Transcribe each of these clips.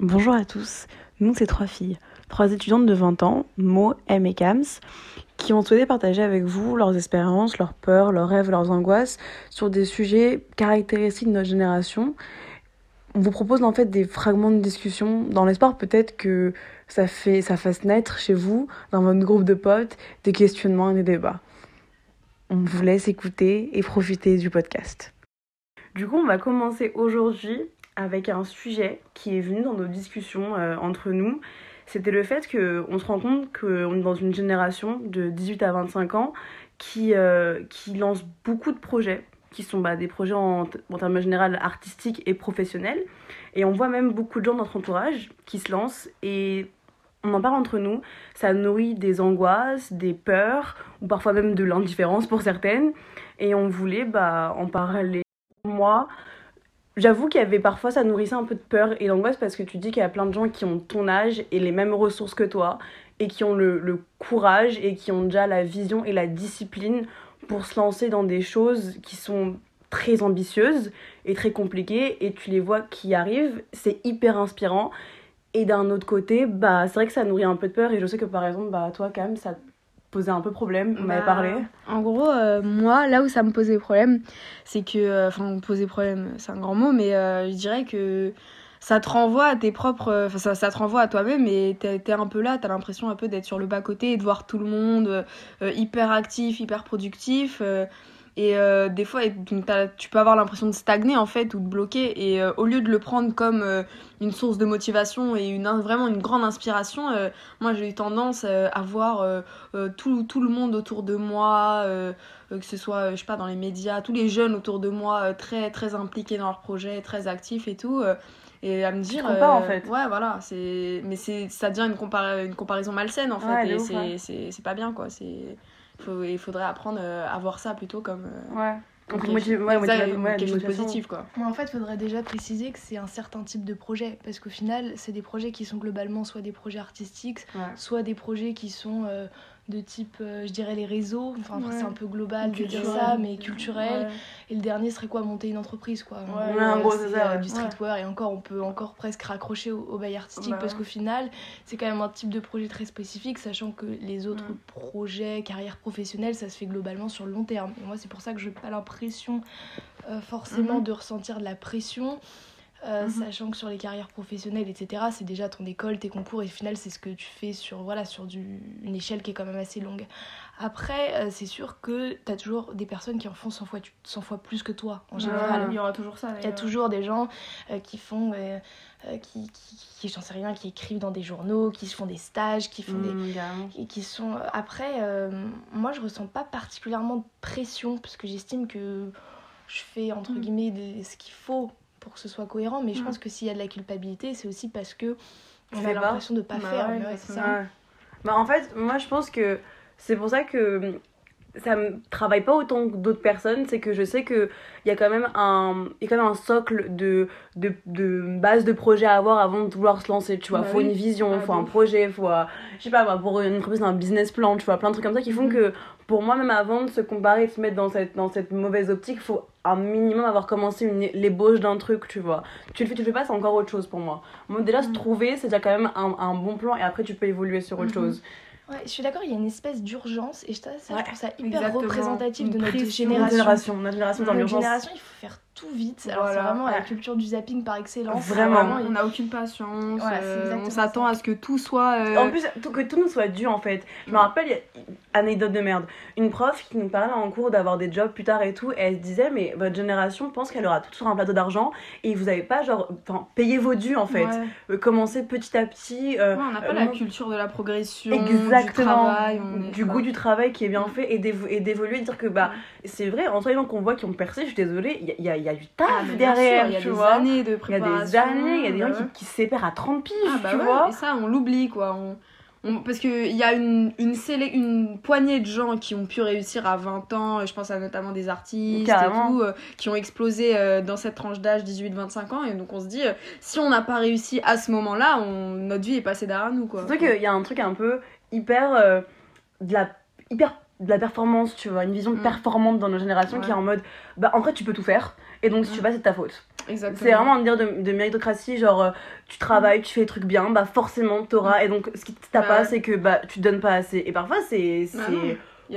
Bonjour à tous, nous c'est trois filles, trois étudiantes de 20 ans, Mo, M et Kams, qui ont souhaité partager avec vous leurs expériences, leurs peurs, leurs rêves, leurs angoisses sur des sujets caractéristiques de notre génération. On vous propose en fait des fragments de discussion dans l'espoir peut-être que ça, fait, ça fasse naître chez vous, dans votre groupe de potes, des questionnements et des débats. On vous laisse écouter et profiter du podcast. Du coup, on va commencer aujourd'hui avec un sujet qui est venu dans nos discussions euh, entre nous. C'était le fait qu'on se rend compte qu'on est dans une génération de 18 à 25 ans qui, euh, qui lance beaucoup de projets, qui sont bah, des projets en, en termes général artistiques et professionnels. Et on voit même beaucoup de gens dans notre entourage qui se lancent et on en parle entre nous. Ça nourrit des angoisses, des peurs, ou parfois même de l'indifférence pour certaines. Et on voulait bah, en parler. Moi, J'avoue qu'il y avait parfois, ça nourrissait un peu de peur et d'angoisse parce que tu dis qu'il y a plein de gens qui ont ton âge et les mêmes ressources que toi et qui ont le, courage et qui ont déjà la vision et la discipline pour se lancer dans des choses qui sont très ambitieuses et très compliquées et tu les vois qui arrivent, c'est hyper inspirant. Et d'un autre côté, bah, c'est vrai que ça nourrit un peu de peur et je sais que par exemple, bah, toi, Cam, ça posait un peu problème, on bah, m'avait parlé. En gros, euh, moi, là où ça me posait problème, c'est que. euh, Enfin, poser problème, c'est un grand mot, mais euh, je dirais que ça te renvoie à tes propres. Enfin, ça, ça te renvoie à toi-même et t'es es un peu là, t'as l'impression un peu d'être sur le bas-côté et de voir tout le monde euh, hyper actif, hyper productif. euh, et euh, des fois, et donc t'as- tu peux avoir l'impression de stagner en fait ou de bloquer. Et euh, au lieu de le prendre comme euh, une source de motivation et une, vraiment une grande inspiration, moi j'ai eu tendance à voir tout, tout le monde autour de moi, que ce soit, je sais pas, dans les médias, tous les jeunes autour de moi très, très impliqués dans leurs projets, très actifs et tout. et à me dire. compares, en fait. Ouais, voilà. c'est Mais c'est ça devient une, compara- une comparaison malsaine en fait. Ouais, et c'est pas bien quoi. C'est. Faut, il faudrait apprendre euh, à voir ça plutôt comme, Ouais. comme Donc, quelque, motiv- ouais, ça, motivation, ouais, quelque chose de positif quoi. Mais en fait, il faudrait déjà préciser que c'est un certain type de projet. Parce qu'au final, c'est des projets qui sont globalement soit des projets artistiques, Ouais. soit des projets qui sont euh, de type, euh, je dirais, les réseaux. Enfin, après, Ouais. c'est un peu global de dire ça, mais culturel. Ouais. Et le dernier serait quoi? Monter une entreprise, quoi. Ouais, en euh, gros, c'est ça, euh, ouais. du streetwear. Et encore, on peut encore presque raccrocher au, au bail artistique Bah parce qu'au final, c'est quand même un type de projet très spécifique, sachant que les autres projets, carrière professionnelle, ça se fait globalement sur le long terme. Et moi, c'est pour ça que je n'ai pas l'impression euh, forcément Mhm. de ressentir de la pression. Euh, Mhm. sachant que sur les carrières professionnelles, etc., c'est déjà ton école, tes concours, et au final, c'est ce que tu fais sur, voilà, sur du, une échelle qui est quand même assez longue. Après, euh, c'est sûr que tu as toujours des personnes qui en font 100 fois, 100 fois plus que toi, en général. Il y aura toujours ça. Il y a toujours des gens euh, qui font, qui, qui, qui- j'en sais rien, qui écrivent dans des journaux, qui font des stages, qui font des, Mmh, et qui sont après moi je ressens pas particulièrement de pression parce que j'estime que je fais entre Mm. guillemets des- ce qu'il faut pour que ce soit cohérent mais je Mm. pense que s'il y a de la culpabilité c'est aussi parce que on a l'impression de pas Bah faire ouais, ouais, ça. Bah, en fait, moi je pense que c'est pour ça que ça me travaille pas autant que d'autres personnes, c'est que je sais que il y a quand même un y a quand même un socle de de, de base de projet à avoir avant de vouloir se lancer, tu vois, Bah faut oui. une vision, Ah, faut un projet, faut euh, je sais pas moi, pour une entreprise un business plan, tu vois, plein de trucs comme ça qui font Mhm. que pour moi même avant de se comparer et de se mettre dans cette dans cette mauvaise optique, faut un minimum avoir commencé une l'ébauche d'un truc, tu vois. Tu le fais tu le fais pas, c'est encore autre chose pour moi. Moi déjà se Mhm. trouver, c'est déjà quand même un, un bon plan et après tu peux évoluer sur autre Mhm. chose. Ouais, je suis d'accord il y a une espèce d'urgence et ça, ça Ouais, je trouve ça hyper exactement. représentatif de Une notre génération notre génération dans notre l'urgence. génération il faut faire tout vite alors c'est vraiment la culture du zapping par excellence Vraiment. on n'a aucune patience. Euh, on s'attend à ce que tout soit. euh, En plus, tout- que tout nous soit dû en fait. Je me rappelle, il y a- anecdote de merde, une prof qui nous parlait en cours d'avoir des jobs plus tard et tout, et elle se disait, mais votre génération pense qu'elle aura tout sur un plateau d'argent et vous avez pas, genre, enfin, payé vos dus en fait. ouais. Euh, commencez petit à petit. euh, Ouais, on n'a pas euh, la culture de la progression, Exactement. du travail. on du goût du travail qui est bien Mm. fait et d'évo- et d'évoluer, dire que bah, c'est vrai, entre les gens qu'on voit qui ont percé, je suis désolée, il y a, y y a du taf Ah, derrière, sûr, il y a tu des vois. années de Il y a préparation. des années, il y a des gens bah ouais. qui, qui se séparent à 30 piges, Ah bah tu ouais, vois. et ça on l'oublie quoi. On, on- parce qu'il y a une, une, poignée de gens qui ont pu réussir à 20 ans, je pense à notamment des artistes Carrément. et tout, euh, qui ont explosé euh, dans cette tranche d'âge 18-25 ans. Et donc on se dit, euh, si on n'a pas réussi à ce moment-là, notre vie est passée derrière nous quoi. Surtout qu'il y a un truc un peu hyper. euh, de la. hyper de la performance, tu vois, une vision Mm. performante dans nos générations qui est en mode bah en vrai tu peux tout faire et donc si tu vas c'est de ta faute. Exactement. C'est vraiment un dire de, de méritocratie, genre euh, tu travailles, tu fais des trucs bien, bah forcément t'auras. Et donc ce qui t'a pas, c'est que bah tu donnes pas assez. Et parfois c'est Bah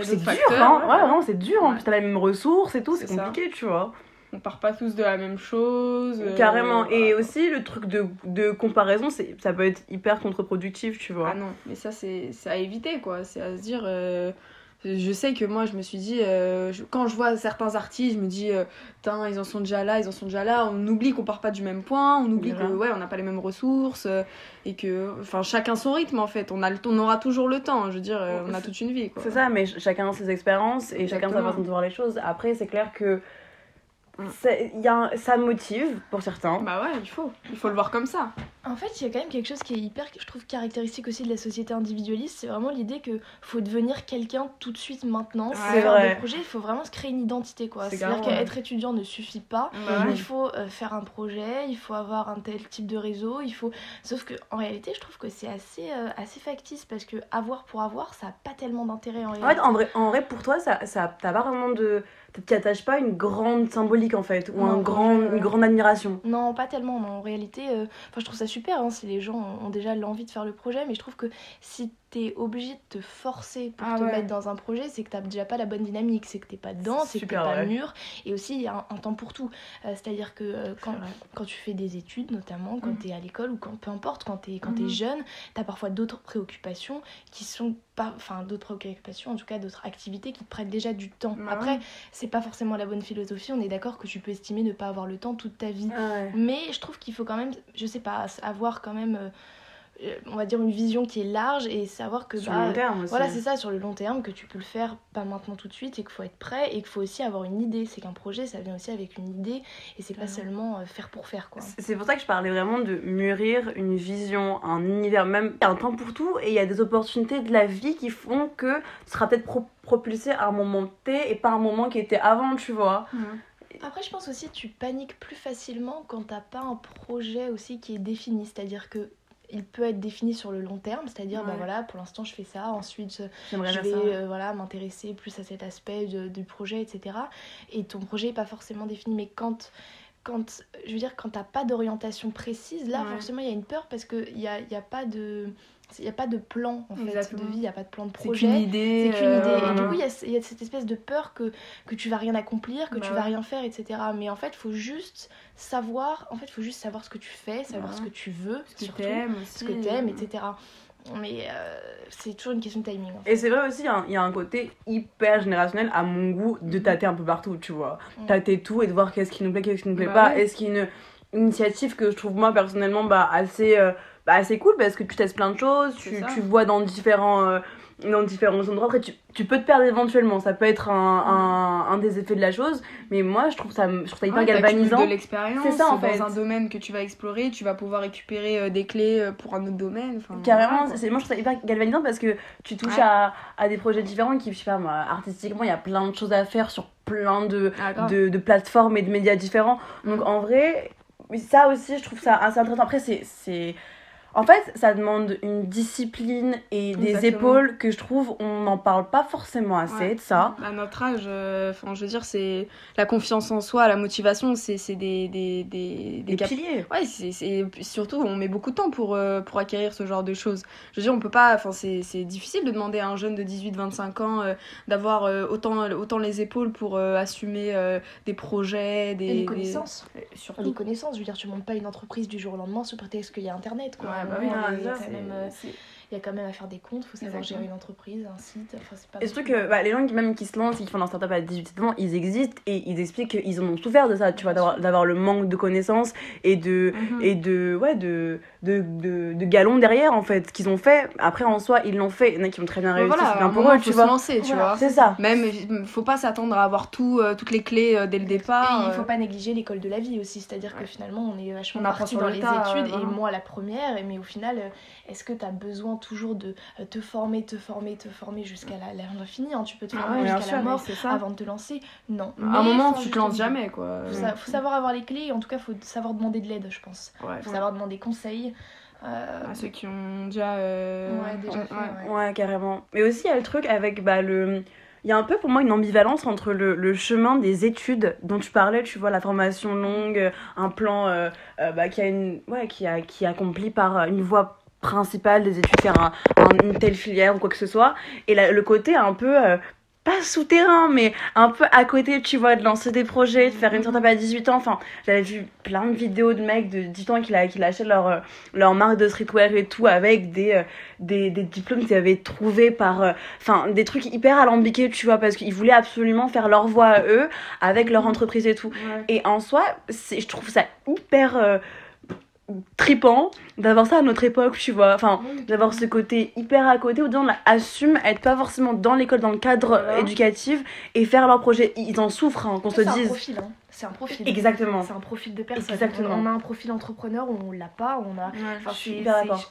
c'est dur, hein. ouais, vraiment c'est dur. En plus t'as les mêmes ressources et tout, c'est compliqué, tu vois. On part pas tous de la même chose. euh, Carrément. Et aussi le truc de, de comparaison, c'est ça peut être hyper contre-productif, tu vois. Ah non, mais ça, c'est c'est à éviter, quoi. C'est à se dire. euh, Je sais que moi, je me suis dit, euh, je- quand je vois certains artistes, je me dis, euh, putain, ils en sont déjà là, ils en sont déjà là. On oublie qu'on part pas du même point, on oublie que, ouais, on n'a pas les mêmes ressources, euh, et que, enfin, chacun son rythme, en fait. On, a on aura toujours le temps, je veux dire, on a toute une vie. C'est ça, mais ch- chacun a ses expériences et chacun sa façon de voir les choses. Après, c'est clair que Mm. c'est- il y a un- ça motive pour certains. Bah ouais, il faut. Il faut le voir comme ça. En fait, il y a quand même quelque chose qui est hyper, je trouve, caractéristique aussi de la société individualiste. C'est vraiment l'idée que faut devenir quelqu'un tout de suite maintenant. Ouais. C'est faire vrai. des projets, il faut vraiment se créer une identité, quoi. C'est C'est-à-dire ouais. qu'être étudiant ne suffit pas. Ouais. Il faut euh, faire un projet, il faut avoir un tel type de réseau, il faut. Sauf que en réalité, je trouve que c'est assez, euh, assez factice parce que avoir pour avoir, ça a pas tellement d'intérêt en En fait, réalité. en vrai, en vrai pour toi, ça, ça, t'as pas vraiment de. T'y attaches pas une grande symbolique en fait, ou Non, un ouais, grand, ouais. une grande admiration. Non, pas tellement. Non. En réalité, euh, enfin, je trouve ça super hein, si les gens ont, ont déjà l'envie de faire le projet, mais je trouve que si t'es obligé de te forcer pour Ah te ouais. mettre dans un projet, c'est que t'as déjà pas la bonne dynamique, c'est que t'es pas dedans, C'est que t'es pas mûr, et aussi il y a un, un temps pour tout. Euh, C'est-à-dire que euh, quand, tu fais des études, notamment quand Mhm. t'es à l'école ou quand peu importe, quand t'es quand t'es Mhm. jeune, t'as parfois d'autres préoccupations qui sont pas, enfin d'autres préoccupations, en tout cas d'autres activités qui te prennent déjà du temps. Bah Après, ouais. c'est pas forcément la bonne philosophie. On est d'accord que tu peux estimer ne pas avoir le temps toute ta vie. Ah Mais je trouve qu'il faut quand même, je sais pas, avoir quand même, euh, on va dire, une vision qui est large et savoir que. Sur bah, le long terme aussi. Voilà, c'est ça, sur le long terme, que tu peux le faire pas maintenant tout de suite et qu'il faut être prêt et qu'il faut aussi avoir une idée. C'est qu'un projet, ça vient aussi avec une idée et c'est pas seulement euh, faire pour faire, quoi. C'est pour ça que je parlais vraiment de mûrir une vision, un univers, même il y a un temps pour tout et il y a des opportunités de la vie qui font que tu seras peut-être pro- propulsé à un moment T et pas à un moment qui était avant, tu vois. Après, je pense aussi que tu paniques plus facilement quand t'as pas un projet aussi qui est défini. C'est-à-dire que il peut être défini sur le long terme, c'est-à-dire, bah voilà, pour l'instant je fais ça, ensuite J'aimerais je vais ça. euh, voilà, m'intéresser plus à cet aspect de- du projet, etc. Et ton projet n'est pas forcément défini, mais quand, quand je veux dire, quand t'as pas d'orientation précise, là Ouais. forcément il y a une peur parce qu'il n'y a, il y a pas de... Il n'y a pas de plan en fait de vie, il n'y a pas de plan de C'est projet. qu'une idée. C'est qu'une idée. euh, Et du coup, il y, a- il y a cette espèce de peur que, que tu vas rien accomplir, que Bah tu vas rien faire, etc. Mais en fait, il faut juste savoir, en fait, faut juste savoir ce que tu fais, savoir Ouais. ce que tu veux, ce que surtout, aussi. ce que t'aimes, etc. Mais euh, c'est toujours une question de timing. en fait. Et c'est vrai aussi, hein, il y a un côté hyper générationnel à mon goût de tâter un peu partout, tu vois. Mm. Tâter tout et de voir qu'est-ce qui nous plaît, qu'est-ce qui nous plaît Bah pas. ouais. Est-ce qu'il y a une initiative que je trouve moi personnellement bah, assez, euh, bah, assez cool parce que tu testes plein de choses, C'est tu, tu vois dans différents, euh, dans différents endroits. Après, tu, tu peux te perdre éventuellement, ça peut être un, un, un des effets de la chose, mais moi je trouve ça, je trouve ça hyper Ouais, galvanisant. de l'expérience C'est ça, en dans fait. un domaine que tu vas explorer, tu vas pouvoir récupérer euh, des clés euh, pour un autre domaine. Carrément, voilà, c'est, moi je trouve ça hyper galvanisant parce que tu touches Ouais. à, à des projets différents qui, je sais pas moi, artistiquement, il y a plein de choses à faire sur plein de, Ah, de, de plateformes et de médias différents. Donc Mm. en vrai, ça aussi, je trouve ça assez intéressant. Après, c'est. En fait, ça demande une discipline et des Exactement. épaules que je trouve on n'en parle pas forcément assez Ouais. de ça. À notre âge, euh, enfin, je veux dire, c'est la confiance en soi, la motivation, c'est c'est des, des, des, Des cap- piliers. Ouais, c'est c'est- surtout, on met beaucoup de temps pour, euh, pour acquérir ce genre de choses. Je veux dire, on peut pas. Enfin, c'est c'est difficile de demander à un jeune de 18-25 ans euh, d'avoir euh, autant, autant les épaules pour euh, assumer euh, des projets, des. Et les des- connaissances. Euh, Surtout. Les connaissances, je veux dire, tu montes pas une entreprise du jour au lendemain sous prétexte qu'il y a internet. Quoi. Ouais, bah oui, c'est- même, euh, c'est- il y a quand même à faire des comptes, il faut savoir gérer une entreprise, un site. Enfin, c'est pas Et surtout que bah, les gens qui, même qui se lancent et qui font leur startup à 18 ans, ils existent et ils expliquent qu'ils en ont souffert de ça, tu vois, d'avoir, le manque de connaissances et de, Mhm. et de ouais de de, de, de galons derrière en fait qu'ils ont fait après en soi ils l'ont fait il y en a qui ont très bien réussi voilà, c'est bien pour eux faut tu se vois lancer, tu Voilà. vois. c'est ça Même, il faut pas s'attendre à avoir tout, euh, toutes les clés euh, dès le Et départ. il faut euh. pas négliger l'école de la vie aussi, c'est-à-dire que finalement on est vachement On parti dans le les études et vraiment. moi la première, et- mais au final est-ce que tu as besoin toujours de euh, te former, te former, te former jusqu'à la- l'infini hein, Tu peux te Ah former ouais, bien jusqu'à la mort mais c'est ça. avant de te lancer Non. À un moment, tu te lances jamais, quoi. Faut, sa- faut savoir avoir les clés, en tout cas faut savoir demander de l'aide, je pense. Ouais, Faut savoir demander conseil. euh, à ceux qui ont déjà. euh, Ouais, déjà fait, ouais. ouais. ouais carrément mais aussi il y a le truc avec bah le il y a un peu pour moi une ambivalence entre le, le, chemin des études dont tu parlais, tu vois, la formation longue, un plan euh, euh, bah, qui, a une, ouais, qui, a, qui est accompli par une voie principale des études, faire un, une telle filière ou quoi que ce soit, et le côté un peu euh, pas souterrain, mais un peu à côté, tu vois, de lancer des projets, de faire une startup à 18 ans. Enfin, j'avais vu plein de vidéos de mecs de 18 ans qui, qui leur, euh, leur marque de streetwear et tout avec des, euh, des, des, diplômes qu'ils avaient trouvés par. Enfin, des trucs hyper alambiqués, tu vois, parce qu'ils voulaient absolument faire leur voix à eux avec leur entreprise et tout. Et en soi, je trouve ça hyper tripant d'avoir ça à notre époque, tu vois. Enfin, d'avoir ce côté hyper à côté où des gens assument être pas forcément dans l'école, dans le cadre éducatif et faire leur projet. Ils en souffrent, hein, qu'on se dise. Profil, hein. C'est un profil. Exactement. C'est un profil de personne. Exactement. On a un profil entrepreneur, on l'a pas, on a. enfin,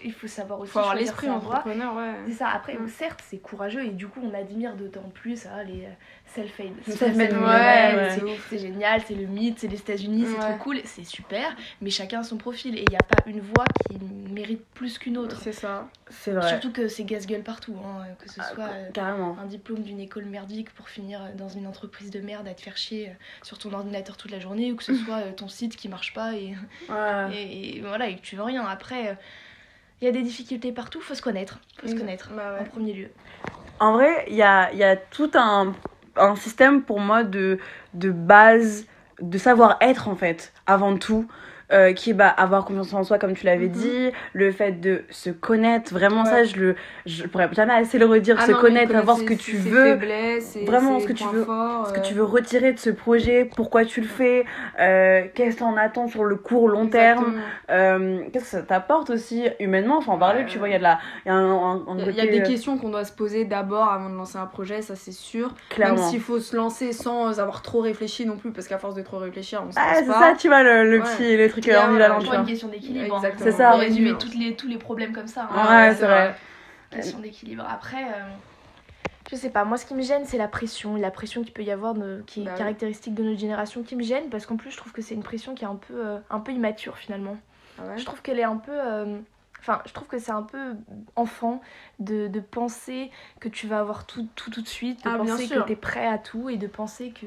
Il faut savoir aussi. Faut avoir l'esprit entrepreneur, ouais. C'est ça. Après, certes, c'est courageux et du coup, on admire d'autant plus hein, les self-made. c'est génial, c'est le mythe, c'est les États-Unis, c'est trop cool, c'est super, mais chacun a son profil et il n'y a pas une voix qui mérite plus qu'une autre. C'est ça, c'est vrai. Surtout que c'est casse-gueule partout, hein, que ce ah, soit euh, un diplôme d'une école merdique pour finir euh, dans une entreprise de merde à te faire chier euh, sur ton ordinateur toute la journée ou que ce soit ton site qui marche pas et, et, voilà et que tu veux rien. Après, il y a des difficultés partout, faut se connaître, faut se connaître bah en premier lieu. En vrai, il y a, y a tout un un système pour moi de, de base, de savoir-être en fait, avant tout. Euh, qui est bah, avoir confiance en soi comme tu l'avais mhm. dit le fait de se connaître vraiment ça je le je pourrais jamais assez le redire ah se connaître savoir ce que tu veux vraiment ce que tu veux ce que tu veux retirer de ce projet pourquoi tu le fais euh, qu'est-ce que t'en attends sur le court long terme euh, qu'est-ce que ça t'apporte aussi humainement enfin en parler tu vois il y a de la il y a, un, il y a des questions qu'on doit se poser d'abord avant de lancer un projet ça c'est sûr. Clairement. même s'il faut se lancer sans avoir trop réfléchi non plus parce qu'à force de trop réfléchir on se ah, c'est ça tu vois le, le petit le truc c'est une question d'équilibre. Hein. C'est ça. On résumer toutes les, tous les problèmes comme ça. Hein. Ouais, c'est vrai. Question d'équilibre. Après, euh, je sais pas, moi ce qui me gêne, c'est la pression. La pression qu'il peut y avoir, de, qui est bah caractéristique de notre génération, qui me gêne parce qu'en plus, je trouve que c'est une pression qui est un peu, euh, un peu immature finalement. Ah je trouve qu'elle est un peu. Euh, enfin, je trouve que c'est un peu enfant de, de, penser que tu vas avoir tout tout, tout de suite, de ah, penser que tu es prêt à tout et de penser que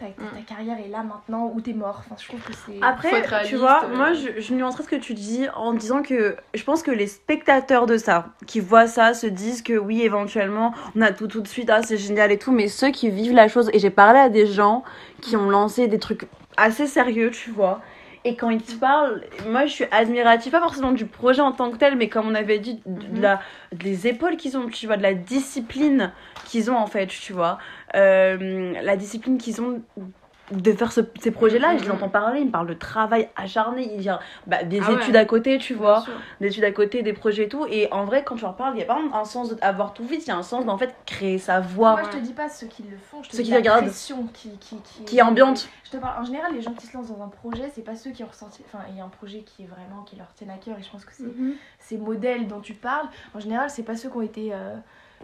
ta, ta, carrière est là maintenant ou t'es mort. Enfin, je trouve que c'est. Après, tu vois, euh. moi je, je nuancerais ce que tu dis en disant que je pense que les spectateurs de ça, qui voient ça, se disent que oui, éventuellement, on a tout tout de suite, ah c'est génial et tout, mais ceux qui vivent la chose, et j'ai parlé à des gens qui ont lancé des trucs assez sérieux, tu vois, et quand ils te parlent, moi je suis admirative, pas forcément du projet en tant que tel, mais comme on avait dit, de, mhm. la, des épaules qu'ils ont, tu vois, de la discipline qu'ils ont en fait, tu vois. Euh, la discipline qu'ils ont de faire ces projets-là, je l'entends parler, il me parle de travail acharné, il y a bah, des ah études à côté, tu vois, des études à côté, des projets et tout. Et en vrai, quand tu en parles, il y a pas un sens d'avoir tout vite, il y a un sens d'en fait créer sa voix. Moi, je te dis pas ceux qui le font, je te ceux dis qui la pression qui, qui, qui, qui est ambiante. Je te parle, en général, les gens qui se lancent dans un projet, c'est pas ceux qui ont ressenti. Enfin, il y a un projet qui est vraiment, qui leur tient à cœur, et je pense que c'est mhm. ces modèles dont tu parles. En général, c'est pas ceux qui ont été. Euh,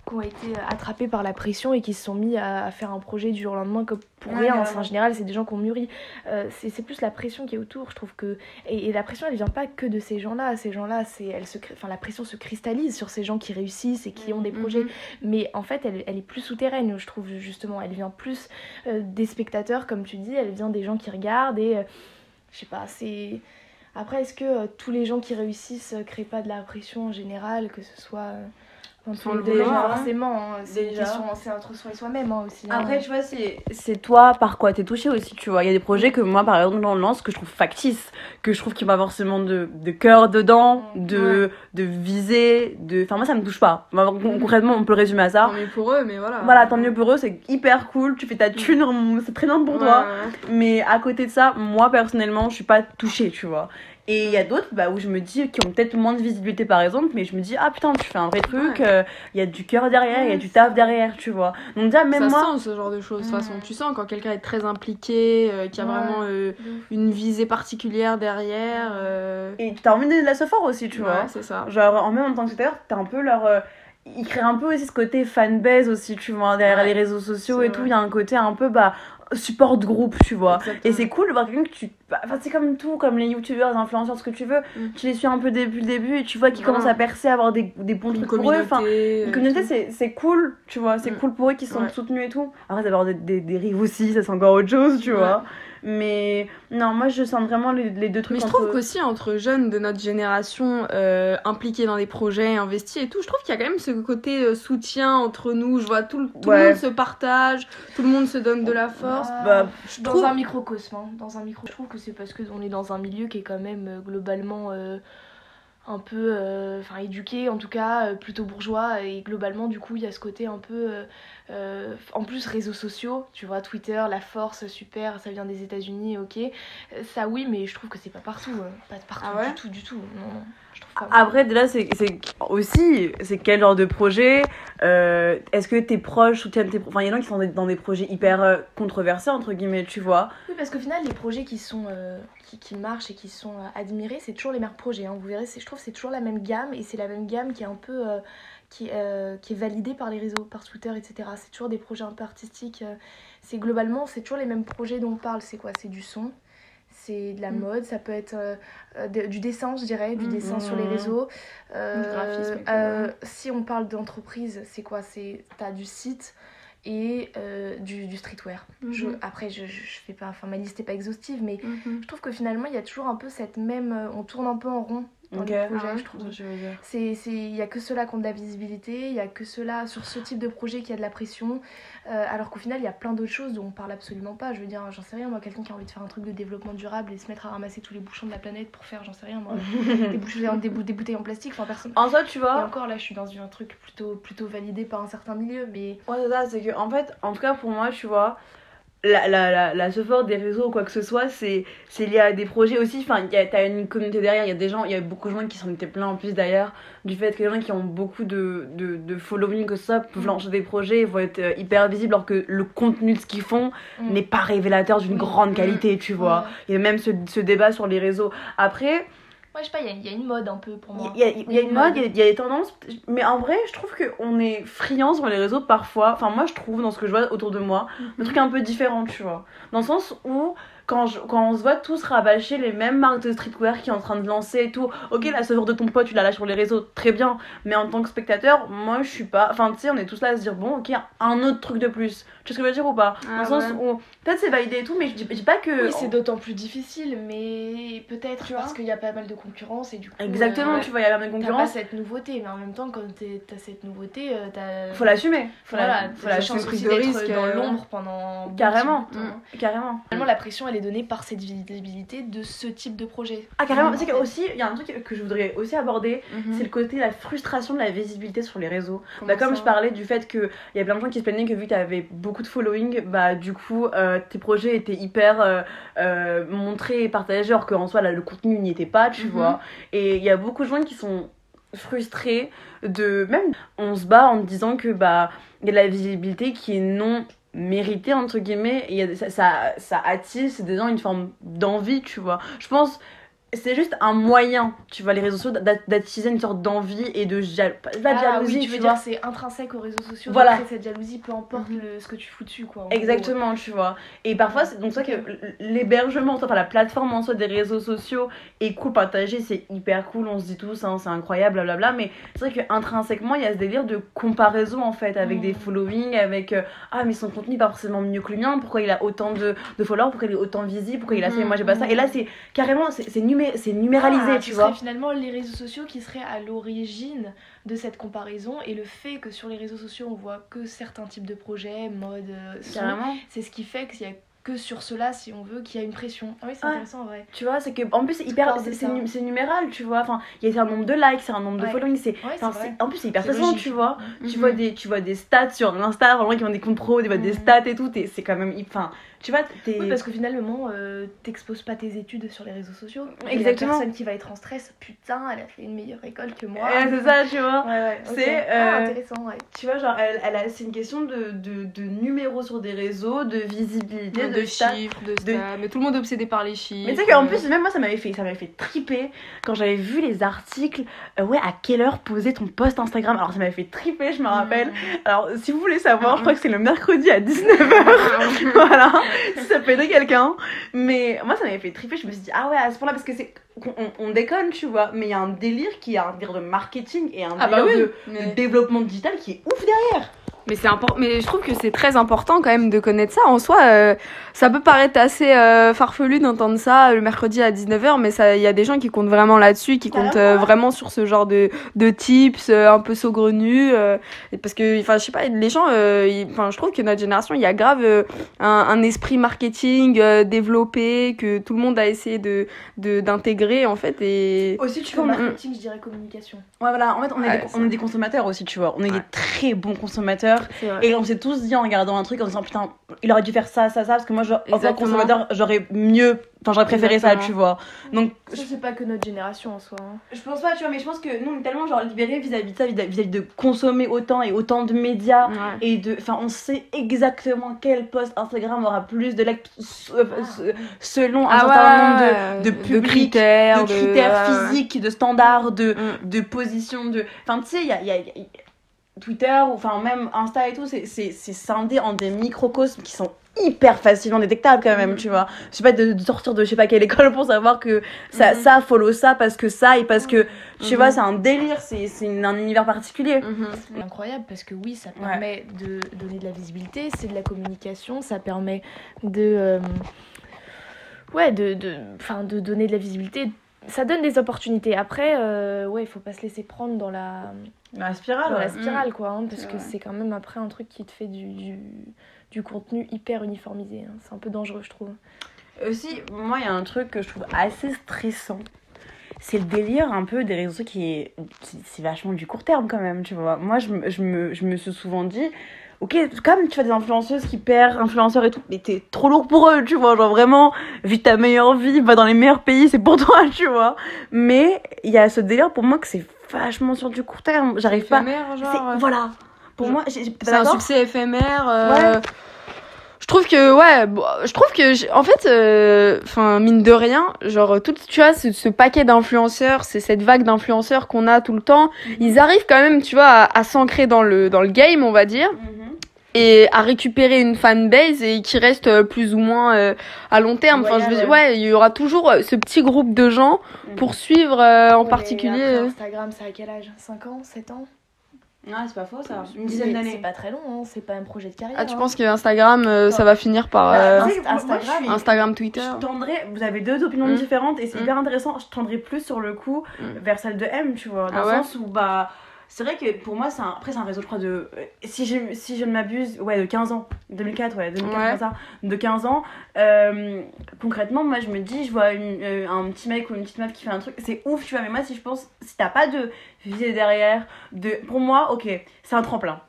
qui ont été attrapés par la pression et qui se sont mis à, faire un projet du jour au lendemain comme pour rien. en général, c'est des gens qui ont mûri. Euh, c'est plus la pression qui est autour, je trouve que. Et, la pression, elle vient pas que de ces gens-là. Ces gens-là, elle se, enfin, la pression se cristallise sur ces gens qui réussissent et qui ont des mm-hmm. projets. Mais en fait, elle, elle, est plus souterraine, je trouve, justement. Elle vient plus euh, des spectateurs, comme tu dis, elle vient des gens qui regardent et. Euh, je sais pas, c'est. Après, est-ce que tous les gens qui réussissent créent pas de la pression en général, que ce soit déjà, forcément, hein, c'est entre soi et soi-même hein, aussi. Hein. Après, tu vois, c'est toi par quoi t'es touché aussi, tu vois. Il y a des projets que moi, par exemple, dans le lance, que je trouve factices, que je trouve qu'il n'y a pas forcément de, de cœur dedans, mm. de, de visée, de. Enfin, moi, ça me touche pas. Mm. concrètement, on peut le résumer à ça. Tant mieux pour eux, mais voilà. Voilà, tant mieux pour eux, c'est hyper cool, tu fais ta thune, mm. c'est très bien pour toi. Mais à côté de ça, moi, personnellement, je suis pas touchée, tu vois. Et il y a d'autres bah, où je me dis, qui ont peut-être moins de visibilité par exemple, mais je me dis, ah putain, tu fais un vrai truc, euh, il y a du cœur derrière, il y a du taf derrière, tu vois. Donc déjà, même ça moi. sent ce genre de choses, de toute façon. Tu sens quand quelqu'un est très impliqué, euh, qui a vraiment euh, une visée particulière derrière. Et t'as envie de donner de la aussi, tu vois. c'est ça. Genre, en même temps que t'as un peu leur ils créent un peu aussi ce côté fanbase aussi tu vois derrière les réseaux sociaux et tout il y a un côté un peu bah support groupe, tu vois. Exactement. Et c'est cool de voir quelqu'un que tu. bah, Enfin, c'est comme tout, comme les youtubeurs, les influenceurs, ce que tu veux. Mm. Tu les suis un peu depuis le début et tu vois qu'ils commencent à percer, à avoir des, des bons une trucs pour eux. Enfin, euh, une communauté, c'est c'est cool, tu vois. C'est Mm. cool pour eux qui sont Ouais. soutenus et tout. Après, d'avoir des, des, aussi, ça c'est encore autre chose, tu Ouais. vois. Mais non, moi je sens vraiment les, les deux trucs Mais je entre- trouve qu'aussi entre jeunes de notre génération euh, impliqués dans des projets, investis et tout, je trouve qu'il y a quand même ce côté euh, soutien entre nous. Je vois tout, le- tout Ouais. le monde se partage, tout le monde se donne de la force. Ah, Bah, je- dans trouve- un microcosme, hein, dans un micro. Je trouve que c'est parce qu'on est dans un milieu qui est quand même euh, globalement euh, un peu, euh, enfin éduqué, en tout cas euh, plutôt bourgeois, et globalement du coup il y a ce côté un peu, euh, euh, en plus réseaux sociaux, tu vois Twitter, la force, super, ça vient des États-Unis, ok, Euh, ça oui, mais je trouve que c'est pas partout, euh, pas partout Ah ouais du tout, du tout, non, non, je trouve pas. Après, là, c'est aussi, c'est quel genre de projet euh, Est-ce que tes proches soutiennent tes... Enfin, il y en a qui sont dans des projets hyper controversés, entre guillemets, tu vois. Oui, parce qu'au final, les projets qui sont euh, qui, qui marchent et qui sont admirés, c'est toujours les mêmes projets. hein. Vous verrez, c'est- je trouve que c'est toujours la même gamme et c'est la même gamme qui est un peu euh, qui, euh, qui est validée par les réseaux, par Twitter, etc. C'est toujours des projets un peu artistiques. euh, c'est globalement, c'est toujours les mêmes projets dont on parle. C'est quoi? C'est du son. C'est de la Mm. mode, ça peut être euh, de- du dessin, je dirais, du Mhm. dessin sur les réseaux. Euh, graphisme euh, si on parle d'entreprise, c'est quoi? C'est t'as du site et du, du streetwear. Je, Mhm. après, je, fais pas, enfin ma liste est pas exhaustive, mais Mhm. je trouve que finalement il y a toujours un peu cette même, on tourne un peu en rond dans Ok. les projets, Ah ouais, je trouve. je veux dire. C'est, c'est, il y a que ceux-là qui ont de la visibilité, il y a que ceux-là sur ce type de projet qui a de la pression, euh, alors qu'au final il y a plein d'autres choses dont on parle absolument pas. Je veux dire, j'en sais rien, moi quelqu'un qui a envie de faire un truc de développement durable et se mettre à ramasser tous les bouchons de la planète pour faire, j'en sais rien, moi, des, bouchons, des, bou- des bouteilles en plastique, enfin personne. En soi, tu Et vois, encore là, je suis dans un truc plutôt, plutôt validé par un certain milieu, mais Ouais, c'est ça, c'est que, en fait, en tout cas pour moi, tu vois, la, la, la, la support des réseaux ou quoi que ce soit, c'est c'est lié à des projets aussi. Enfin, il y a- t'as une communauté derrière, il y a des gens, il y a beaucoup de gens qui s'en étaient pleins en plus d'ailleurs, du fait que les gens qui ont beaucoup de, de, de following, que ce soit, peuvent Mm. lancer des projets, vont être euh, hyper visibles, alors que le contenu de ce qu'ils font Mm. n'est pas révélateur d'une Oui. grande Mm. qualité, tu vois. Il y a même ce, ce débat sur les réseaux. Après, Ouais, je sais pas, il y, y a une mode un peu pour moi. il y a, y a une mode, il y a- il y a des tendances, mais en vrai, je trouve qu'on est friand sur les réseaux parfois. Enfin, moi, je trouve, dans ce que je vois autour de moi, le truc un peu différent, tu vois. Dans le sens où, quand, je- quand on se voit tous rabâcher les mêmes marques de streetwear qui sont en train de lancer et tout, ok, la sœur de ton pote, tu la lâches sur les réseaux, très bien, mais en tant que spectateur, moi, je suis pas. Enfin, tu sais, on est tous là à se dire, bon, ok, un autre truc de plus. Tu vois ce que je veux dire ou pas Dans Ah le sens ouais. où, peut-être c'est validé et tout, mais je dis, je dis pas que. Oui, c'est d'autant plus difficile, mais peut-être Tu vois parce qu'il y a pas mal de concurrence et du coup. Exactement, euh, tu vois, il y a la même T'as pas concurrence. cette nouveauté, mais en même temps, quand t'as cette nouveauté, euh, t'as. Faut l'assumer. Faut voilà, la- faut la chance prise aussi de d'être risque, dans euh, l'ombre pendant. Carrément. de temps. Carrément. Finalement, la pression, elle est donnée par cette visibilité de ce type de projet. Ah carrément, Mm. tu sais aussi il y a un truc que je voudrais aussi aborder, Mhm. c'est le côté la frustration de la visibilité sur les réseaux. Comment Bah, comme ça je parlais du fait que il y a plein de gens qui se plaignaient que vu que tu avais beaucoup de following, bah du coup euh, tes projets étaient hyper euh, euh, montrés et partagés alors qu'en soi là, le contenu n'y était pas, tu Mhm. vois. Et il y a beaucoup de gens qui sont frustrés de même on se bat en disant que bah il y a de la visibilité qui est non méritée entre guillemets et y a, ça, ça, ça attise des gens une forme d'envie tu vois je pense c'est juste un moyen, tu vois, les réseaux sociaux, d'a- d'attiser une sorte d'envie et de jal... pas de Ah jalousie, oui, tu tu veux vois. dire c'est intrinsèque aux réseaux sociaux. Voilà. cette jalousie, peu importe Mhm. le, ce que tu fous dessus, quoi. en Exactement, tu vois. Et parfois, c'est donc ça que l'hébergement, enfin la plateforme en soi des réseaux sociaux est cool, partagé, c'est hyper cool, on se dit tous, hein, c'est incroyable, blablabla. Mais c'est vrai qu'intrinsèquement, il y a ce délire de comparaison en fait, avec Mm. des followings, avec euh, ah, mais son contenu est pas forcément mieux que le mien, pourquoi il a autant de, de followers, pourquoi il est autant visible, pourquoi il a ça et moi j'ai pas ça. Et là, c'est carrément, c'est c'est numé- c'est numéralisé, Ah, tu vois. serait finalement les réseaux sociaux qui seraient à l'origine de cette comparaison et le fait que sur les réseaux sociaux on voit que certains types de projets, mode, euh, c'est ce qui fait qu'il y a que sur cela si on veut qu'il y a une pression. Ah oui, c'est Ouais. intéressant en vrai. Tu vois, c'est que en plus c'est hyper c'est c'est c'est numéral, tu vois. Enfin, il y a un nombre de likes, c'est un nombre de Ouais. followings, c'est Ouais, c'est c'est- en plus c'est hyper C'est stressant, tu vois. Tu Mhm. vois des tu vois des stats sur Insta, vraiment qui ont des comptes pro, des, des Mhm. stats et tout, t'es- c'est quand même enfin, tu vois, Oui, parce que finalement, euh, t'exposes pas tes études sur les réseaux sociaux. Exactement. La personne qui va être en stress, putain, elle a fait une meilleure école que moi. C'est ça, tu vois. Ouais, ouais, ok. C'est, Ah, euh, intéressant, ouais. Tu vois, genre, elle, elle a, c'est une question de, de, de numéros sur des réseaux, de visibilité, de, chiffres, de. Mais tout le monde est obsédé par les chiffres. Mais tu sais qu'en plus, même moi, ça m'avait fait, ça m'avait fait triper quand j'avais vu les articles. euh, ouais, à quelle heure poser ton post Instagram Alors, ça m'avait fait triper, je me rappelle. Alors, si vous voulez savoir, je crois que c'est le mercredi à 19h. voilà. Si ça peut aider quelqu'un. Mais moi, ça m'avait fait triper. Je me suis dit, ah ouais, à ce point-là, parce que c'est. On, on déconne, tu vois, mais il y a un délire qui est un délire de marketing et un Ah bah délire oui, de, mais- de développement digital qui est ouf derrière. Mais c'est important. Mais je trouve que c'est très important quand même de connaître ça. En soi, euh, ça peut paraître assez euh, farfelu d'entendre ça le mercredi à 19h, mais ça, il y a des gens qui comptent vraiment là-dessus, qui comptent euh, vraiment sur ce genre de, de tips euh, un peu saugrenus. euh, parce que, enfin, je sais pas, les gens, euh, enfin, je trouve que notre génération, il y a grave euh, un, un esprit marketing euh, développé que tout le monde a essayé de de- d'intégrer en fait. Et Aussi, tu vois, le on- marketing, je dirais communication. ouais, voilà, en fait, on est, Ouais, des, ça. on est des consommateurs aussi, tu vois. On est Ouais. des très bons consommateurs. Et on s'est tous dit en regardant un truc en disant putain, il aurait dû faire ça, ça, ça, parce que moi, je- en tant que consommateur, j'aurais mieux, enfin, j'aurais préféré ça, tu vois. Donc, Ça, c'est pas que notre génération en soi. hein. je pense pas, tu vois, mais je pense que nous, on est tellement genre libérés vis-à-vis de ça, vis-à-vis de consommer autant et autant de médias. Ouais. Et de, enfin, on sait exactement quel post Instagram aura plus de likes euh, selon un Ah certain ouais, nombre de, de, publics, critères, de critères physiques, de standards, de, Mm. de position, de. Enfin, tu sais, il y a, il y a- il y a- Twitter, ou enfin même Insta et tout, c'est- scindé en des microcosmes qui sont hyper facilement détectables quand même, Mhm. tu vois. Je sais pas, de, de sortir de je sais pas quelle école pour savoir que ça, Mhm. ça follow ça parce que ça et parce que, tu Mhm. vois, c'est un délire, c'est un univers particulier. Mhm. C'est incroyable parce que oui, ça Ouais. permet de donner de la visibilité, c'est de la communication, ça permet de. euh, ouais, de, de, enfin, de donner de la visibilité. Ça donne des opportunités. Après, euh, ouais, il faut pas se laisser prendre dans la, La spirale, dans la spirale, quoi, hein, parce que c'est quand même après un truc qui te fait du, du, du contenu hyper uniformisé. hein. C'est un peu dangereux, je trouve. Aussi, moi, il y a un truc que je trouve assez stressant. C'est le délire un peu des réseaux sociaux qui est. c'est- C'est vachement du court terme quand même, tu vois. Moi, je, me- je, me, je me suis souvent dit. Ok, comme tu vois des influenceuses qui perdent, influenceurs et tout, mais t'es trop lourd pour eux, tu vois. Genre vraiment, vis ta meilleure vie, va dans les meilleurs pays, c'est pour toi, tu vois. Mais il y a ce délire pour moi que c'est vachement sur du court terme. J'arrive pas. Genre. Voilà. Pour moi, C'est un succès éphémère. euh, Ouais. Je trouve que ouais, bon, je trouve que en fait, euh, enfin mine de rien, genre tout, tu vois, ce, ce paquet d'influenceurs, c'est cette vague d'influenceurs qu'on a tout le temps. Ils arrivent quand même, tu vois, à, à s'ancrer dans le dans le game, on va dire, Mhm. Et à récupérer une fanbase et qui reste euh, plus ou moins euh, à long terme. Enfin, je veux Loyal, dire, ouais, il y aura toujours euh, ce petit groupe de gens pour suivre euh, en Ouais, particulier. après, Instagram, c'est à quel âge? 5 ans? 7 ans? Non, c'est pas faux ça. Une C'est- dizaine C'est d'années. pas très long, hein, c'est pas un projet de carrière. Ah, tu hein. penses que Instagram, euh, ça va finir par Bah, euh, moi- Instagram, suis- Instagram, Twitter Je tendrais, vous avez deux opinions Mm. différentes et c'est Mm. hyper intéressant. Je tendrais plus sur le coup Mm. vers celle de M, tu vois. Dans Ah le ouais sens où, bah, c'est vrai que pour moi, c'est un, après, c'est un réseau, je crois, de. euh, Si je, si je ne m'abuse, ouais, de 15 ans. 2004, ouais, 2004, Ouais. comme ça. De 15 ans. Euh, concrètement, moi, je me dis, je vois une- euh, un petit mec ou une petite meuf qui fait un truc, c'est ouf, tu vois. Mais moi, si je pense, si t'as pas de visée derrière, de. Pour moi, ok, c'est un tremplin.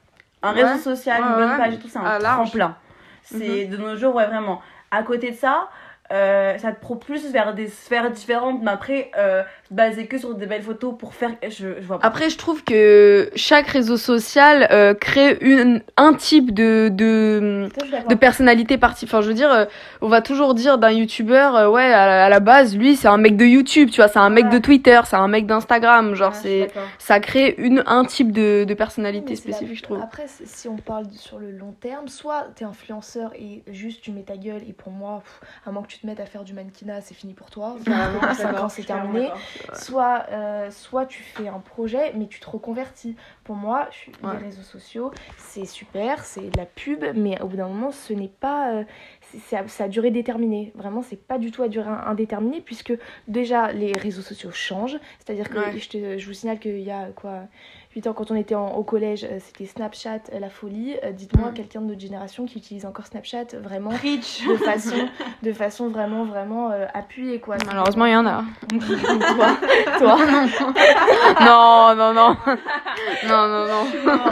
Un Ouais. réseau social, une bonne page et tout, c'est un Ah, tremplin. C'est de nos jours, ouais, vraiment. À côté de ça, euh, ça te propulse vers des sphères différentes, mais après, euh, basé que sur des belles photos pour faire. Je, je vois pas. Après, je trouve que chaque réseau social euh, crée une, un type de, de, Ça, de personnalité partie. Enfin, je veux dire, euh, on va toujours dire d'un youtubeur, euh, ouais, à, la- à la base, lui, c'est un mec de YouTube, tu vois, c'est un mec Ouais. de Twitter, c'est un mec d'Instagram. Genre, Ouais, c'est ça crée une, un type de, de personnalité la- spécifique, je trouve. Après, si on parle sur le long terme, soit t'es influenceur et juste tu mets ta gueule, et pour moi, pff, à moins que tu te mettes à faire du mannequinat, c'est fini pour toi. Carrément, À je suis 5 d'accord, ans, c'est terminé. Soit, euh, soit tu fais un projet, mais tu te reconvertis. Pour moi, je suis- Ouais. les réseaux sociaux, c'est super, c'est de la pub, mais au bout d'un moment, ce n'est pas. euh, c'est- à, c'est à durée déterminée. Vraiment, c'est pas du tout à durée indéterminée, puisque déjà, les réseaux sociaux changent. C'est-à-dire que Ouais. je, te- je vous signale qu'il y a quoi 8 ans, quand on était en- au collège, euh, c'était Snapchat, euh, la folie. Euh, Dites-moi Mm. quelqu'un de notre génération qui utilise encore Snapchat vraiment Preach. de façon, de façon vraiment, vraiment euh, appuyée, quoi. Malheureusement, il y en a. toi, toi. non, non, non. non, non, non.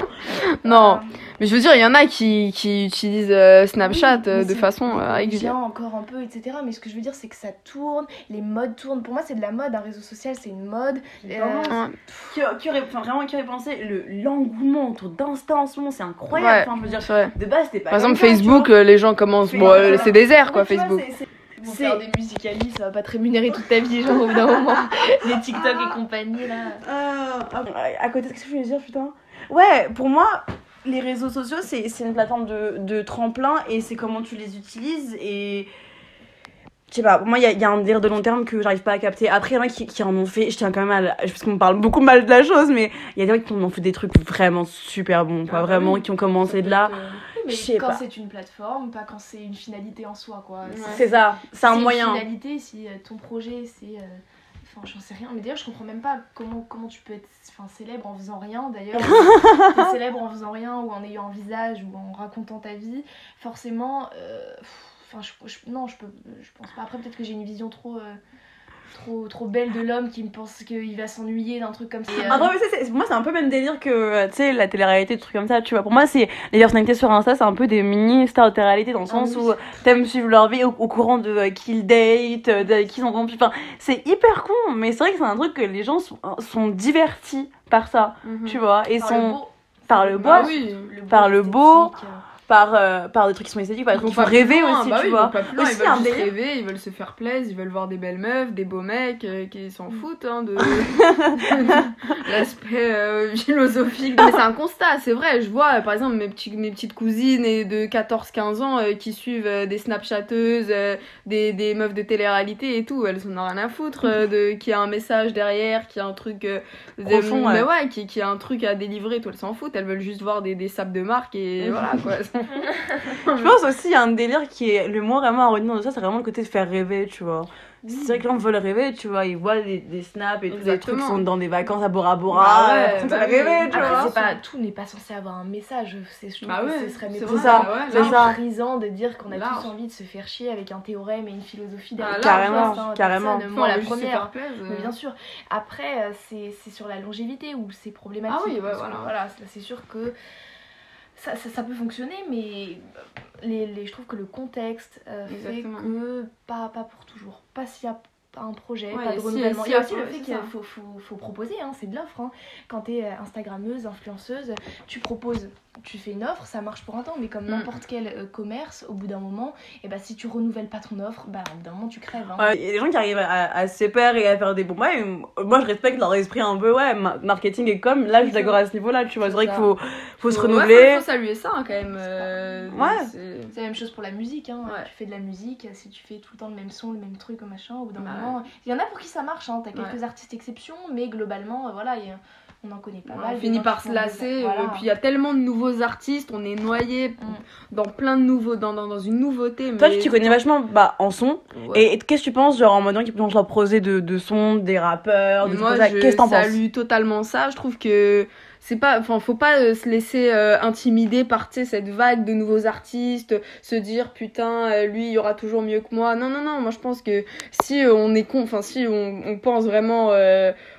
non. Mais je veux dire, il y en a qui, qui utilisent euh, Snapchat Oui, euh, de façon euh, régulière. encore un peu, etc. Mais ce que je veux dire, c'est que ça tourne, les modes tournent. Pour moi, c'est de la mode. Un réseau social, c'est une mode. Euh, Ouais. Qui, qui aurait, enfin, vraiment, qui aurait pensé le l'engouement autour d'Insta en ce moment, c'est incroyable. Ouais, Enfin, je veux dire, de base, c'était pas. Par exemple, Facebook, vois. euh, les gens commencent. Bon, euh, c'est désert, quoi, vois, Facebook. c'est- c'est- Ils vont C'est- faire des musicali, ça va pas te rémunérer toute ta vie, genre au bout d'un moment. Les TikTok et compagnie, là. Euh, à côté, qu'est-ce que je voulais dire, putain Ouais, pour moi, les réseaux sociaux, c'est une plateforme de, de tremplin et c'est comment tu les utilises. Et je sais pas, moi, il y a, y a un délire de long terme que j'arrive pas à capter. Après, il y en a qui, qui en ont fait, je tiens quand même à. Parce qu'on parle beaucoup mal de la chose, mais il y a des gens qui en ont fait des trucs vraiment super bons, quoi. Ah bah vraiment, oui. qui ont commencé de là. Mais Je sais quand c'est une plateforme, pas quand c'est une finalité en soi, quoi. Ouais. C'est ça, c'est un une moyen. finalité, si euh, ton projet, c'est. euh, Enfin, j'en sais rien. Mais d'ailleurs, je comprends même pas comment, comment tu peux être enfin, célèbre en faisant rien. D'ailleurs, t'es célèbre en faisant rien ou en ayant un visage ou en racontant ta vie. Forcément, euh, pff, enfin, je, je- non, je peux, je pense pas. Après, peut-être que j'ai une vision trop, euh, trop, trop belle de l'homme qui me pense qu'il va s'ennuyer d'un truc comme ça. Et, euh, Après, mais c'est- c'est- moi, c'est un peu le même délire que, euh, tu sais, la télé-réalité, des trucs comme ça, tu vois. Pour moi, c'est les personnalités sur Insta, c'est un peu des mini-stars de télé-réalité dans le Ah sens oui. où t'aimes suivre leur vie au, au courant de euh, qui ils datent, euh, de qui ils ont rompu. Enfin, c'est hyper con, mais c'est vrai que c'est un truc que les gens sont, sont divertis par ça, Mhm. tu vois. Et par sont le beau, par le beau, Bah oui. par le beau, esthétique. Par, euh, par des trucs qui sont esthétiques, par des Ils trucs qui font rêver loin, aussi, bah tu oui, vois. Ils, vont pas plus loin, Aussi, ils veulent un juste délire. rêver, ils veulent se faire plaisir, ils veulent voir des belles meufs, des beaux mecs euh, qui s'en foutent hein, de l'aspect euh, philosophique. Mais c'est un constat, c'est vrai. Je vois euh, par exemple mes, petits, mes petites cousines et de 14-15 ans qui suivent des snapchatteuses, euh, des, des meufs de télé-réalité et tout. Elles en ont rien à foutre de qu'il y a un message derrière, qu'il y a un truc. de- Profond, mais ouais. qui, qui a un truc à délivrer, tout, elles s'en foutent. Elles veulent juste voir des, des sapes de marque et voilà quoi. Je pense aussi, il y a un délire qui est le mot vraiment à retenir de ça, c'est vraiment le côté de faire rêver, tu vois. C'est vrai que les gens veulent rêver, tu vois, ils voient des, des snaps et tout, des trucs sont dans des vacances à Bora Bora, Bah ouais, euh, ça bah oui. rêver, tu Après, vois. c'est pas, tout n'est pas censé avoir un message. C'est, je trouve Bah que ouais, ce serait vrai, ça, ouais, ça. méprisant de dire qu'on a Large. tous envie de se faire chier avec un théorème et une philosophie derrière. large, Carrément, Personne, hein, carrément. personne, Faut Moi, la première. Mais euh. bien sûr. Après, euh, c'est, c'est sur la longévité où c'est problématique. Ah oui, que, voilà. c'est, c'est sûr que ça, ça, ça peut fonctionner, mais les, les, je trouve que le contexte euh, fait que pas, pas pour toujours. Pas s'il y a un projet, Ouais, pas de si- renouvellement. si Il y a aussi le ouais, fait qu'il faut, faut, faut proposer, hein, c'est de l'offre. Hein. Quand tu es Instagrammeuse, influenceuse, tu proposes, tu fais une offre, ça marche pour un temps, mais comme Mm. n'importe quel euh, commerce, au bout d'un moment, et bah, si tu renouvelles pas ton offre, bah, au bout d'un moment, tu crèves. hein. Ouais, Il y a des gens qui arrivent à, à se séparer et à faire des bons et moi, je respecte leur esprit un peu, ouais, ma- marketing et com. Là, je suis d'accord à ce niveau-là, tu vois. C'est vrai qu'il faut, faut se ouais, renouveler. faut, faut saluer ça hein, quand même. euh, Ouais. c'est- la même chose pour la musique, hein. Ouais. tu fais de la musique, si tu fais tout le temps le même son, le même truc, machin, au bout d'un Bah il y en a pour qui ça marche, hein. t'as Ouais. quelques artistes exceptions, mais globalement, euh, voilà, il y a- on en connaît pas on mal. des finit par se lasser, voilà. euh, puis il y a tellement de nouveaux artistes, on est noyé Mm. dans plein de nouveaux, dans, dans, dans une nouveauté. Toi, mais- tu t'y connais vachement bah, en son. Ouais. Et, et qu'est-ce que tu penses, genre, en mode qui plongent leur projet de, de son, des rappeurs, des moi, je Qu'est-ce que t'en penses? salue totalement ça. Je trouve que c'est pas, enfin, faut pas euh, se laisser euh, intimider par cette vague de nouveaux artistes, se dire putain, euh, lui, il y aura toujours mieux que moi. Non, non, non. Moi, je pense que si on est con, enfin, si on pense vraiment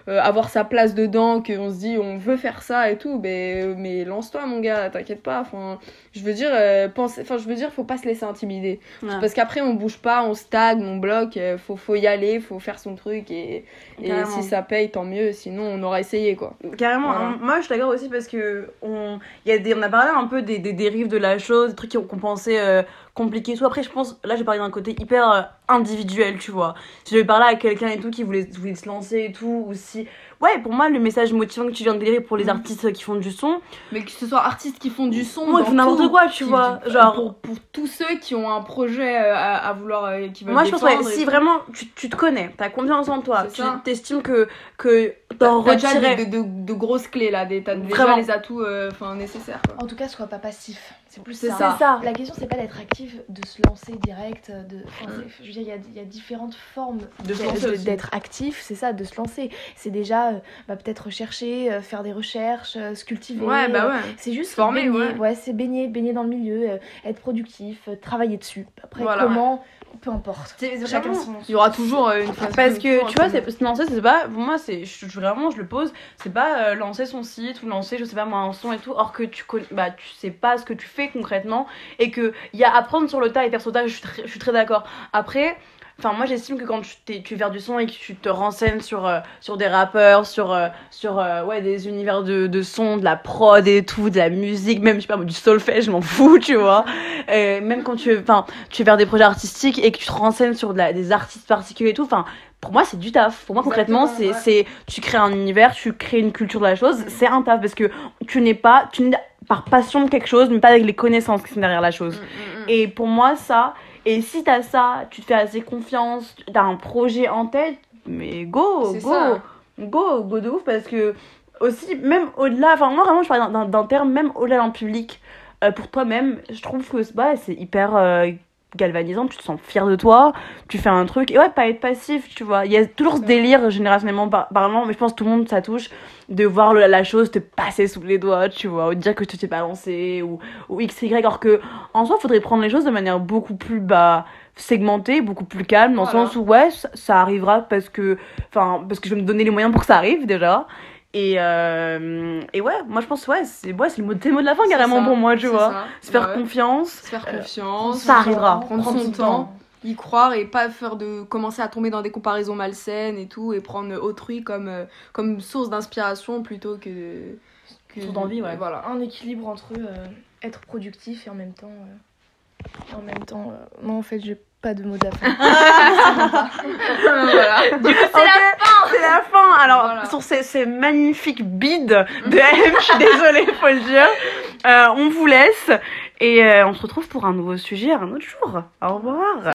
euh, euh, avoir sa place dedans, qu'on se dit on veut faire ça et tout, ben, mais lance-toi, mon gars, t'inquiète pas. Enfin, je veux dire, euh, pense, enfin, je veux dire, faut pas se laisser intimider. Ouais. Parce qu'après, on bouge pas, on stagne, on bloque. euh, Faut, faut y aller, faut faire son truc et, et si ça paye, tant mieux. Sinon, on aura essayé quoi. Carrément, Voilà. hein, moi je suis d'accord aussi parce que on, y a des, on a parlé un peu des, des dérives de la chose, des trucs qui- qu'on pensait euh, compliqués tout. Après, je pense, là j'ai parlé d'un côté hyper euh, individuel, tu vois. Si j'avais parlé à quelqu'un et tout qui voulait, voulait se lancer et tout, ou si. Ouais, pour moi, le message motivant que tu viens de délivrer pour les Mhm. artistes qui font du son, Mais que ce soit artistes qui font du son, font n'importe quoi, tu qui- vois. qui- Genre, pour, pour tous ceux qui ont un projet euh, à, à vouloir, euh, qui veulent moi je pense, ouais, si tout. vraiment tu, tu te connais, t'as confiance en toi, tu t'estimes que, que t'en T'as déjà de, de- de grosses clés là, des- t'as déjà Vraiment. les atouts euh, enfin, nécessaires. Quoi. En tout cas, sois pas passif. C'est plus ça. ça. C'est ça. La question, c'est pas d'être actif, de se lancer direct. De... enfin, c'est- je veux dire, il y a, il y a différentes formes d'être- actif. C'est ça, de se lancer. C'est déjà euh, bah, peut-être rechercher, euh, faire des recherches, euh, se cultiver. Ouais, bah ouais. C'est juste former, baigner, ouais. c'est baigner, baigner dans le milieu, être productif, travailler dessus. Après, Voilà. comment, peu importe. Chacun son. Il y aura toujours euh, une. Parce que tu vois, c'est lancer, c'est pas. Pour moi, c'est je- vraiment, je le pose. C'est pas euh, lancer son site ou lancer, je sais pas moi, un son et tout. Or que tu connais, bah, tu sais pas ce que tu fais concrètement et que il y a apprendre sur le tas et faire sur le tas. Je suis très, je suis très d'accord. Après. Enfin, moi j'estime que quand tu, tu fais du son et que tu te renseignes sur, euh, sur des rappeurs, sur, euh, sur euh, ouais, des univers de, de son, de la prod et tout, de la musique, même je sais pas, du solfège, je m'en fous, tu vois. Et même quand tu, enfin, tu fais des projets artistiques et que tu te renseignes sur de la- des artistes particuliers et tout, enfin, pour moi c'est du taf. Pour moi concrètement, c'est, c'est, tu crées un univers, tu crées une culture de la chose, c'est un taf parce que tu n'es pas, tu n'es par passion de quelque chose, mais pas avec les connaissances qui sont derrière la chose. Et pour moi, ça, et si t'as ça, tu te fais assez confiance, t'as un projet en tête, mais go, go, ça. go, go de ouf, parce que aussi, même au-delà, enfin, moi vraiment, je parle d'un- d'un d'un terme, même au-delà en public, euh, pour toi-même, je trouve que bah, c'est hyper euh, galvanisant, tu te sens fier de toi, tu fais un truc, et ouais, pas être passif, tu vois. Il y a toujours ce délire, générationnellement par- parlant, mais je pense que tout le monde, ça touche, de voir le- la chose te passer sous les doigts, tu vois, ou de dire que tu t'es balancé, ou, ou x, y, alors que, en soi, faudrait prendre les choses de manière beaucoup plus, bah, segmentée, beaucoup plus calme, dans Voilà. le sens où, ouais, ça, ça arrivera parce que, enfin, parce que je vais me donner les moyens pour que ça arrive, déjà. Et, euh, et ouais, moi je pense, ouais, c'est ouais, c'est le mot, c'est le mot de la fin, carrément, ça, pour moi, tu vois. ça. Se faire Ouais. confiance. Se faire confiance. ça arrivera. Prendre son temps. y croire et pas faire de commencer à tomber dans des comparaisons malsaines et tout et prendre autrui comme euh, comme source d'inspiration plutôt que, que Source d'envie, ouais. voilà Un équilibre entre euh, être productif et en même temps. euh, en même temps. euh, non, en fait, j'ai pas de mots d'affect. voilà C'est la fin C'est la fin Alors, Voilà. sur ces, ces magnifiques bides de M, je suis désolée, faut le dire. Euh, on vous laisse et euh, on se retrouve pour un nouveau sujet un autre jour. Au revoir